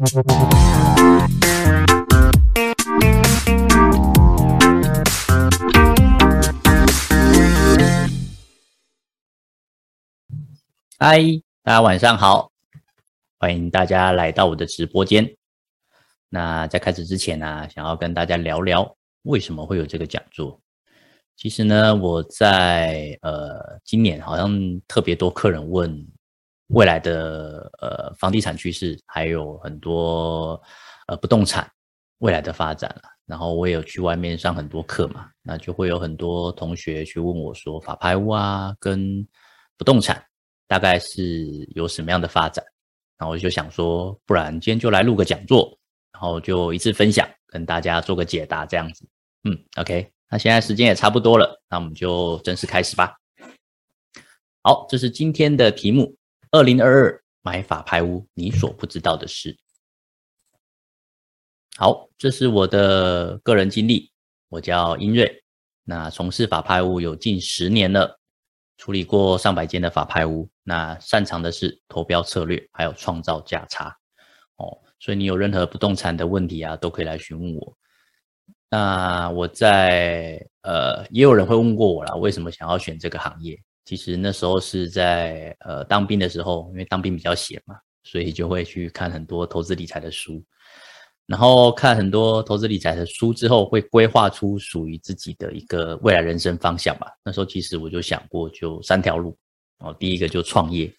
嗨，大家晚上好，欢迎大家来到我的直播间。那在开始之前呢，想要跟大家聊聊为什么会有这个讲座。其实呢，我在呃今年好像特别多客人问未来的呃房地产趋势，还有很多呃不动产未来的发展了。然后我也有去外面上很多课嘛，那就会有很多同学去问我说，法拍屋啊跟不动产大概是有什么样的发展？然后我就想说，不然今天就来录个讲座，然后就一次分享，跟大家做个解答这样子。嗯，OK。那现在时间也差不多了，那我们就正式开始吧。好，这是今天的题目：二零二二买法拍屋，你所不知道的事。好，这是我的个人经历，我叫英瑞，那从事法拍屋有近十年了，处理过上百间的法拍屋，那擅长的是投标策略，还有创造价差。哦，所以你有任何不动产的问题啊，都可以来询问我。那我在呃，也有人会问过我啦，为什么想要选这个行业？其实那时候是在呃当兵的时候，因为当兵比较闲嘛，所以就会去看很多投资理财的书，然后看很多投资理财的书之后，会规划出属于自己的一个未来人生方向吧。那时候其实我就想过，就三条路哦，第一个就创业，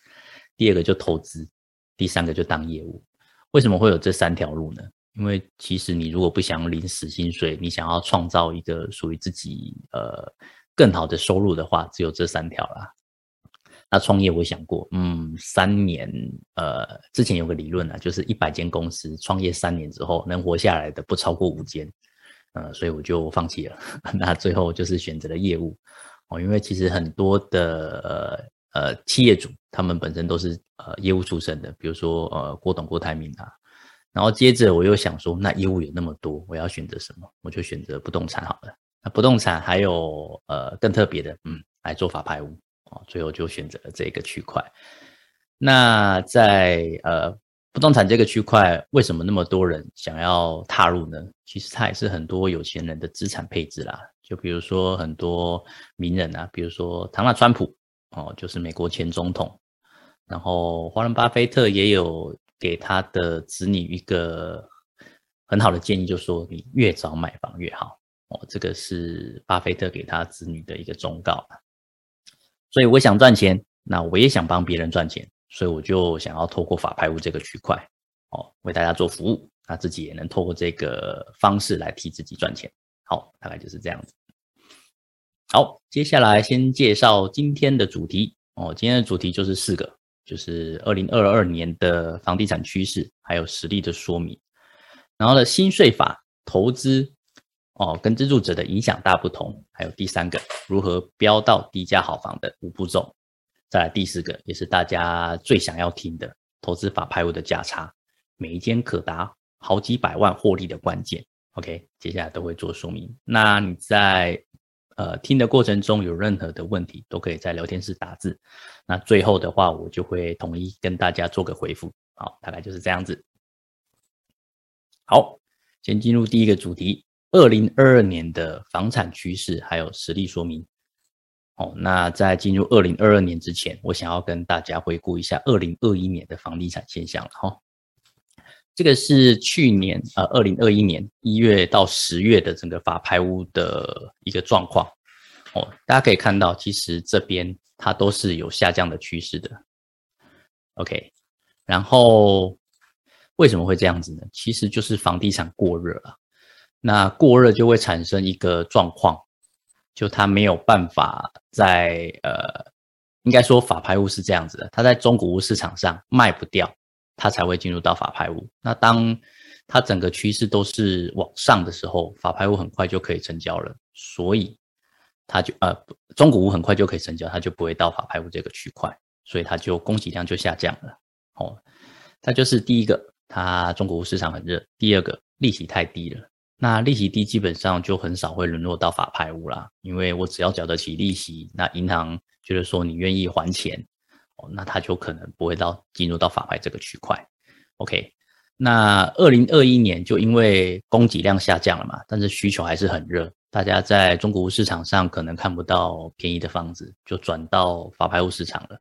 第二个就投资，第三个就当业务。为什么会有这三条路呢？因为其实你如果不想领死薪水，你想要创造一个属于自己呃更好的收入的话，只有这三条啦。那创业我想过，嗯，三年呃之前有个理论啊，就是一百间公司创业三年之后能活下来的不超过五间，呃，所以我就放弃了。那最后就是选择了业务哦，因为其实很多的呃呃企业主他们本身都是呃业务出身的，比如说呃郭董郭台铭啊。然后接着我又想说，那业务有那么多，我要选择什么？我就选择不动产好了。那不动产还有呃更特别的，嗯，来做法拍屋哦。最后就选择了这个区块。那在呃不动产这个区块，为什么那么多人想要踏入呢？其实它也是很多有钱人的资产配置啦。就比如说很多名人啊，比如说唐纳川普哦，就是美国前总统。然后华伦巴菲特也有。给他的子女一个很好的建议，就说你越早买房越好哦。这个是巴菲特给他子女的一个忠告。所以我想赚钱，那我也想帮别人赚钱，所以我就想要透过法拍屋这个区块哦，为大家做服务，那自己也能透过这个方式来替自己赚钱。好，大概就是这样子。好，接下来先介绍今天的主题哦。今天的主题就是四个。就是二零二二年的房地产趋势，还有实力的说明。然后呢，新税法投资哦，跟资助者的影响大不同。还有第三个，如何标到低价好房的五步骤。再来第四个，也是大家最想要听的，投资法拍屋的价差，每一间可达好几百万获利的关键。OK，接下来都会做说明。那你在。呃，听的过程中有任何的问题，都可以在聊天室打字。那最后的话，我就会统一跟大家做个回复。好，大概就是这样子。好，先进入第一个主题：二零二二年的房产趋势还有实例说明。哦，那在进入二零二二年之前，我想要跟大家回顾一下二零二一年的房地产现象了哈。这个是去年呃，二零二一年一月到十月的整个法拍屋的一个状况哦，大家可以看到，其实这边它都是有下降的趋势的。OK，然后为什么会这样子呢？其实就是房地产过热了，那过热就会产生一个状况，就它没有办法在呃，应该说法拍屋是这样子的，它在中古屋市场上卖不掉。它才会进入到法拍屋。那当它整个趋势都是往上的时候，法拍屋很快就可以成交了。所以它就呃中古屋很快就可以成交，它就不会到法拍屋这个区块，所以它就供给量就下降了。哦，它就是第一个，它中古屋市场很热；第二个，利息太低了。那利息低，基本上就很少会沦落到法拍屋啦，因为我只要缴得起利息，那银行觉得说你愿意还钱。哦那他就可能不会到进入到法拍这个区块，OK？那二零二一年就因为供给量下降了嘛，但是需求还是很热，大家在中国市场上可能看不到便宜的房子，就转到法拍屋市场了。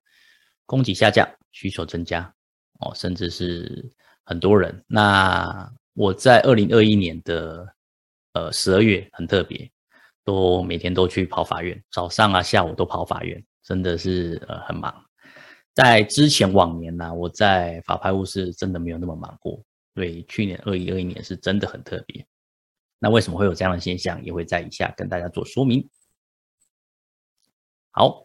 供给下降，需求增加，哦，甚至是很多人。那我在二零二一年的呃十二月很特别，都每天都去跑法院，早上啊下午都跑法院，真的是呃很忙。在之前往年呢，我在法拍屋是真的没有那么忙过。所以，去年二一二一年是真的很特别。那为什么会有这样的现象？也会在以下跟大家做说明。好，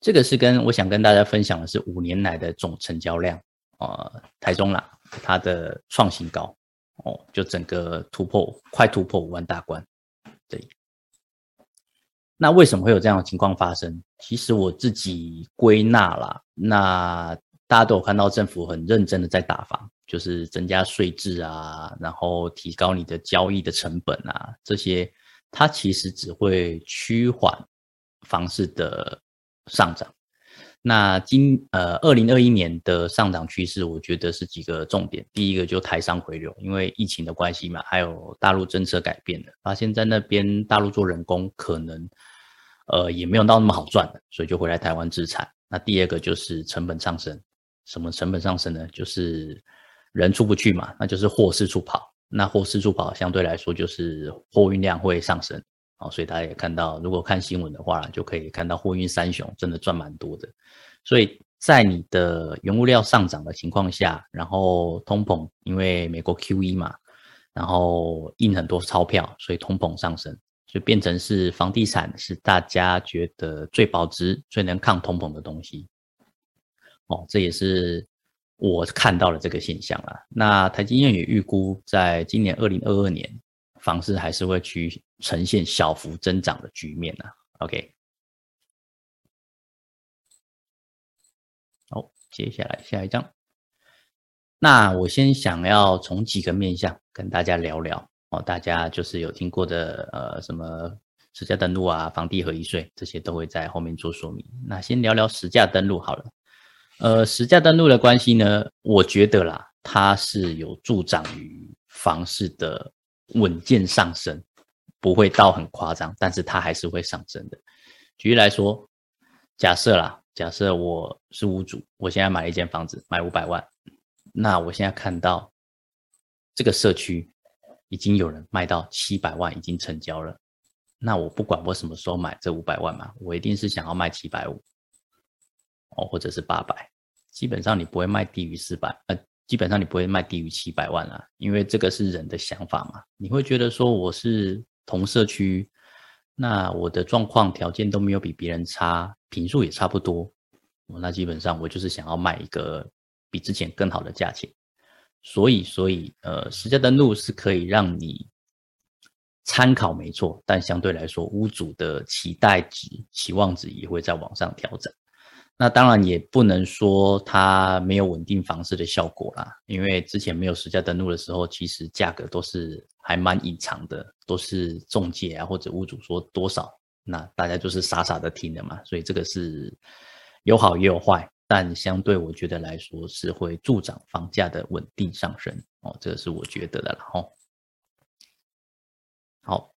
这个是跟我想跟大家分享的是五年来的总成交量啊，台中啦，它的创新高哦，就整个突破快突破五万大关。对，那为什么会有这样的情况发生？其实我自己归纳啦，那大家都有看到政府很认真的在打房。就是增加税制啊，然后提高你的交易的成本啊，这些它其实只会趋缓房市的上涨。那今呃二零二一年的上涨趋势，我觉得是几个重点。第一个就台商回流，因为疫情的关系嘛，还有大陆政策改变了，发现在那边大陆做人工可能呃也没有到那么好赚的，所以就回来台湾自产。那第二个就是成本上升，什么成本上升呢？就是人出不去嘛，那就是货四处跑。那货四处跑，相对来说就是货运量会上升啊。所以大家也看到，如果看新闻的话，就可以看到货运三雄真的赚蛮多的。所以在你的原物料上涨的情况下，然后通膨，因为美国 QE 嘛，然后印很多钞票，所以通膨上升，就变成是房地产是大家觉得最保值、最能抗通膨的东西。哦，这也是。我看到了这个现象了。那台积电也预估，在今年二零二二年，房市还是会去呈现小幅增长的局面呢。OK，好，接下来下一张。那我先想要从几个面向跟大家聊聊哦，大家就是有听过的呃什么实价登录啊、房地合一税这些都会在后面做说明。那先聊聊实价登录好了。呃，实价登录的关系呢，我觉得啦，它是有助长于房市的稳健上升，不会到很夸张，但是它还是会上升的。举例来说，假设啦，假设我是屋主，我现在买了一间房子，买五百万，那我现在看到这个社区已经有人卖到七百万，已经成交了，那我不管我什么时候买这五百万嘛，我一定是想要卖七百五。哦，或者是八百，基本上你不会卖低于四百，呃，基本上你不会卖低于七百万啦，因为这个是人的想法嘛。你会觉得说我是同社区，那我的状况条件都没有比别人差，平数也差不多，那基本上我就是想要卖一个比之前更好的价钱。所以，所以，呃，实价登录是可以让你参考没错，但相对来说，屋主的期待值、期望值也会在往上调整。那当然也不能说它没有稳定房市的效果啦，因为之前没有实价登录的时候，其实价格都是还蛮隐藏的，都是中介啊或者屋主说多少，那大家就是傻傻的听的嘛，所以这个是有好也有坏，但相对我觉得来说是会助长房价的稳定上升哦，这个是我觉得的了哦。好，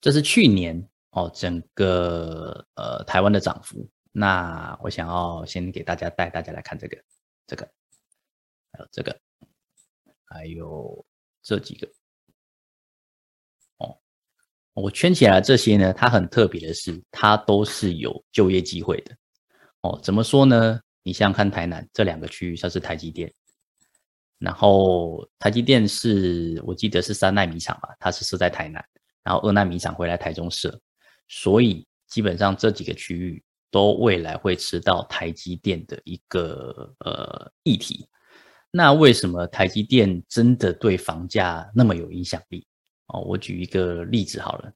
这是去年哦整个呃台湾的涨幅。那我想要先给大家带大家来看这个，这个，还有这个，还有这几个。哦，我圈起来这些呢，它很特别的是，它都是有就业机会的。哦，怎么说呢？你像看，台南这两个区域，像是台积电，然后台积电是我记得是三纳米厂吧，它是设在台南，然后二纳米厂回来台中设，所以基本上这几个区域。都未来会吃到台积电的一个呃议题，那为什么台积电真的对房价那么有影响力？哦，我举一个例子好了，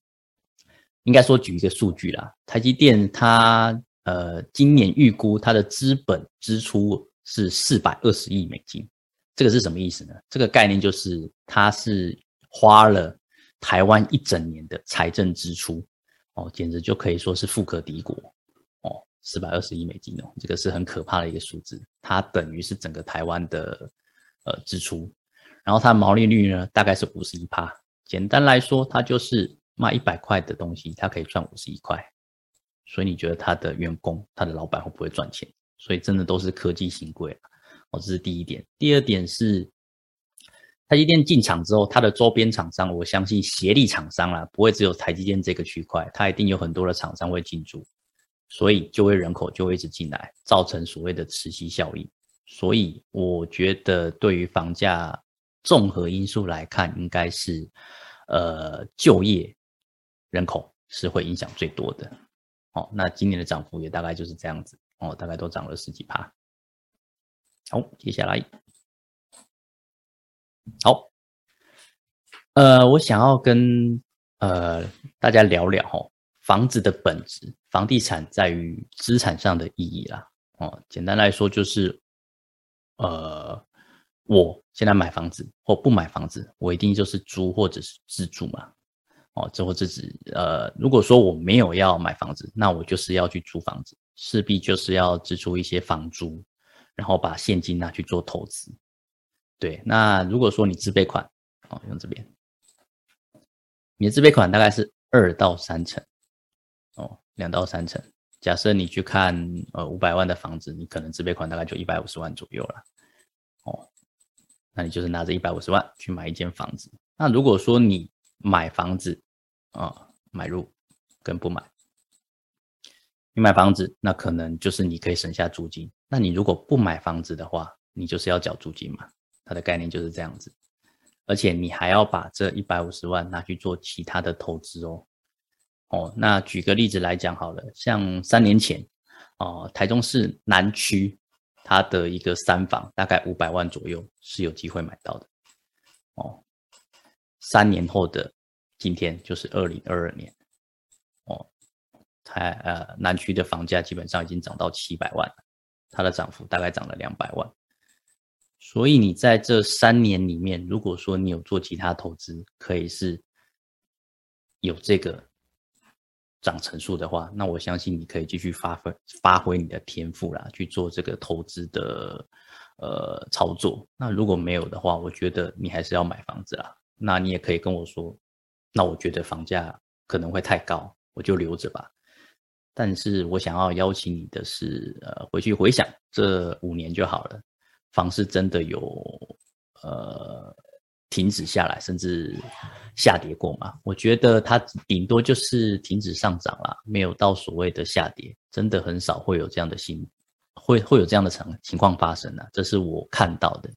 应该说举一个数据啦，台积电它呃今年预估它的资本支出是四百二十亿美金，这个是什么意思呢？这个概念就是它是花了台湾一整年的财政支出，哦，简直就可以说是富可敌国。四百二十亿美金哦，这个是很可怕的一个数字，它等于是整个台湾的呃支出，然后它的毛利率呢大概是五十一趴。简单来说，它就是卖一百块的东西，它可以赚五十一块。所以你觉得它的员工、它的老板会不会赚钱？所以真的都是科技新贵哦，这是第一点。第二点是，台积电进场之后，它的周边厂商，我相信协力厂商啦，不会只有台积电这个区块，它一定有很多的厂商会进驻，所以就业人口就会一直进来，造成所谓的磁吸效应。所以我觉得，对于房价综合因素来看，应该是呃就业人口是会影响最多的。哦，那今年的涨幅也大概就是这样子哦，大概都涨了十几趴。好，接下来，好，呃，我想要跟呃大家聊聊哦，房子的本质，房地产在于资产上的意义啦。哦，简单来说就是，呃，我现在买房子或不买房子，我一定就是租或者是自住嘛。哦，这或自己呃，如果说我没有要买房子，那我就是要去租房子，势必就是要支出一些房租，然后把现金拿去做投资。对，那如果说你自备款，哦，用这边，你的自备款大概是二到三成，哦，两到三成。假设你去看呃五百万的房子，你可能自备款大概就一百五十万左右了，哦，那你就是拿着一百五十万去买一间房子。那如果说你买房子啊，买入跟不买，你买房子那可能就是你可以省下租金。那你如果不买房子的话，你就是要缴租金嘛。它的概念就是这样子，而且你还要把这一百五十万拿去做其他的投资哦。哦，那举个例子来讲好了，像三年前哦，台中市南区它的一个三房大概五百万左右是有机会买到的哦。三年后的今天就是二零二二年，哦，台呃南区的房价基本上已经涨到七百万了，它的涨幅大概涨了两百万。所以你在这三年里面，如果说你有做其他投资，可以是有这个涨成数的话，那我相信你可以继续发挥发挥你的天赋啦，去做这个投资的呃操作。那如果没有的话，我觉得你还是要买房子啦。那你也可以跟我说，那我觉得房价可能会太高，我就留着吧。但是我想要邀请你的是，呃，回去回想这五年就好了，房市真的有呃停止下来，甚至下跌过嘛？我觉得它顶多就是停止上涨了，没有到所谓的下跌，真的很少会有这样的新，会会有这样的情情况发生呢。这是我看到的。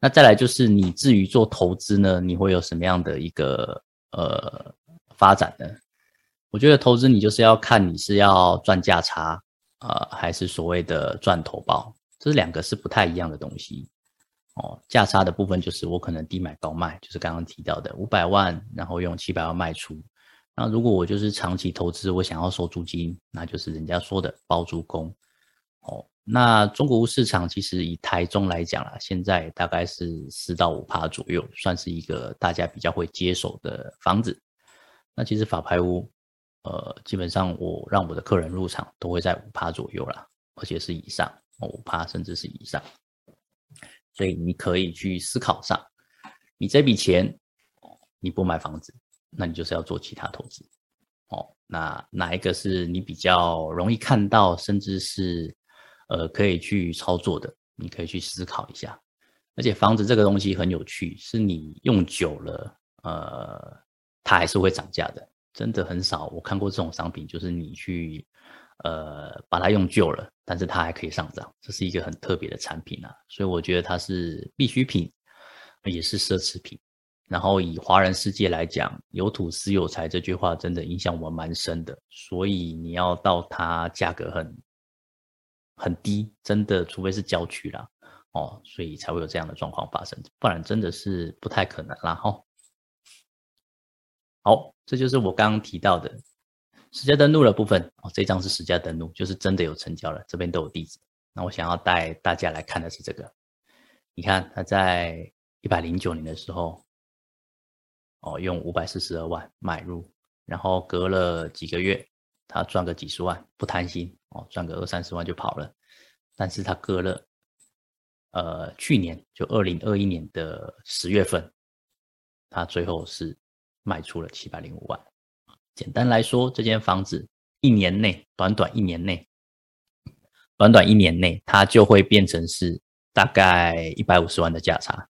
那再来就是你至于做投资呢，你会有什么样的一个呃发展呢？我觉得投资你就是要看你是要赚价差啊，还是所谓的赚投报，这两个是不太一样的东西哦。价差的部分就是我可能低买高卖，就是刚刚提到的五百万，然后用七百万卖出。那如果我就是长期投资，我想要收租金，那就是人家说的包租公哦。那中国屋市场其实以台中来讲啦，现在大概是四到五趴左右，算是一个大家比较会接手的房子。那其实法拍屋，呃，基本上我让我的客人入场都会在五趴左右啦，而且是以上，五趴甚至是以上。所以你可以去思考上，你这笔钱，你不买房子，那你就是要做其他投资。哦，那哪一个是你比较容易看到，甚至是？呃，可以去操作的，你可以去思考一下。而且房子这个东西很有趣，是你用久了，呃，它还是会涨价的。真的很少，我看过这种商品，就是你去，呃，把它用旧了，但是它还可以上涨，这是一个很特别的产品啊。所以我觉得它是必需品，也是奢侈品。然后以华人世界来讲，有土私有财这句话真的影响我蛮深的。所以你要到它价格很。很低，真的，除非是郊区啦，哦，所以才会有这样的状况发生，不然真的是不太可能啦，哈。好，这就是我刚刚提到的实价登录的部分哦，这张是实价登录，就是真的有成交了，这边都有地址。那我想要带大家来看的是这个，你看他在一百零九年的时候，哦，用五百四十二万买入，然后隔了几个月。他赚个几十万不贪心哦，赚个二三十万就跑了。但是他割了呃，去年就二零二一年的十月份，他最后是卖出了七百零五万。简单来说，这间房子一年内，短短一年内，短短一年内，它就会变成是大概一百五十万的价差。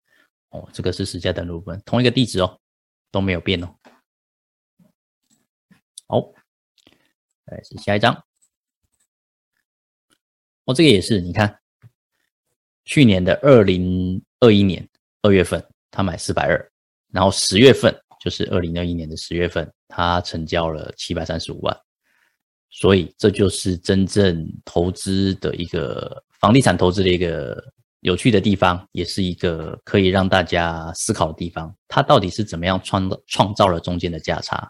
哦，这个是实价登录分，同一个地址哦，都没有变哦。好，来是下一张。哦，这个也是，你看。去年的二零二一年二月份，他买四百二，然后十月份就是二零二一年的十月份，他成交了七百三十五万，所以这就是真正投资的一个房地产投资的一个有趣的地方，也是一个可以让大家思考的地方。它到底是怎么样创造创造了中间的价差？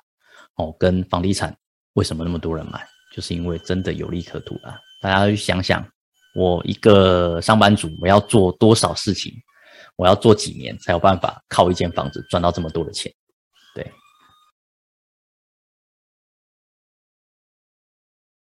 哦，跟房地产为什么那么多人买，就是因为真的有利可图啊！大家去想想。我一个上班族，我要做多少事情？我要做几年才有办法靠一间房子赚到这么多的钱？对，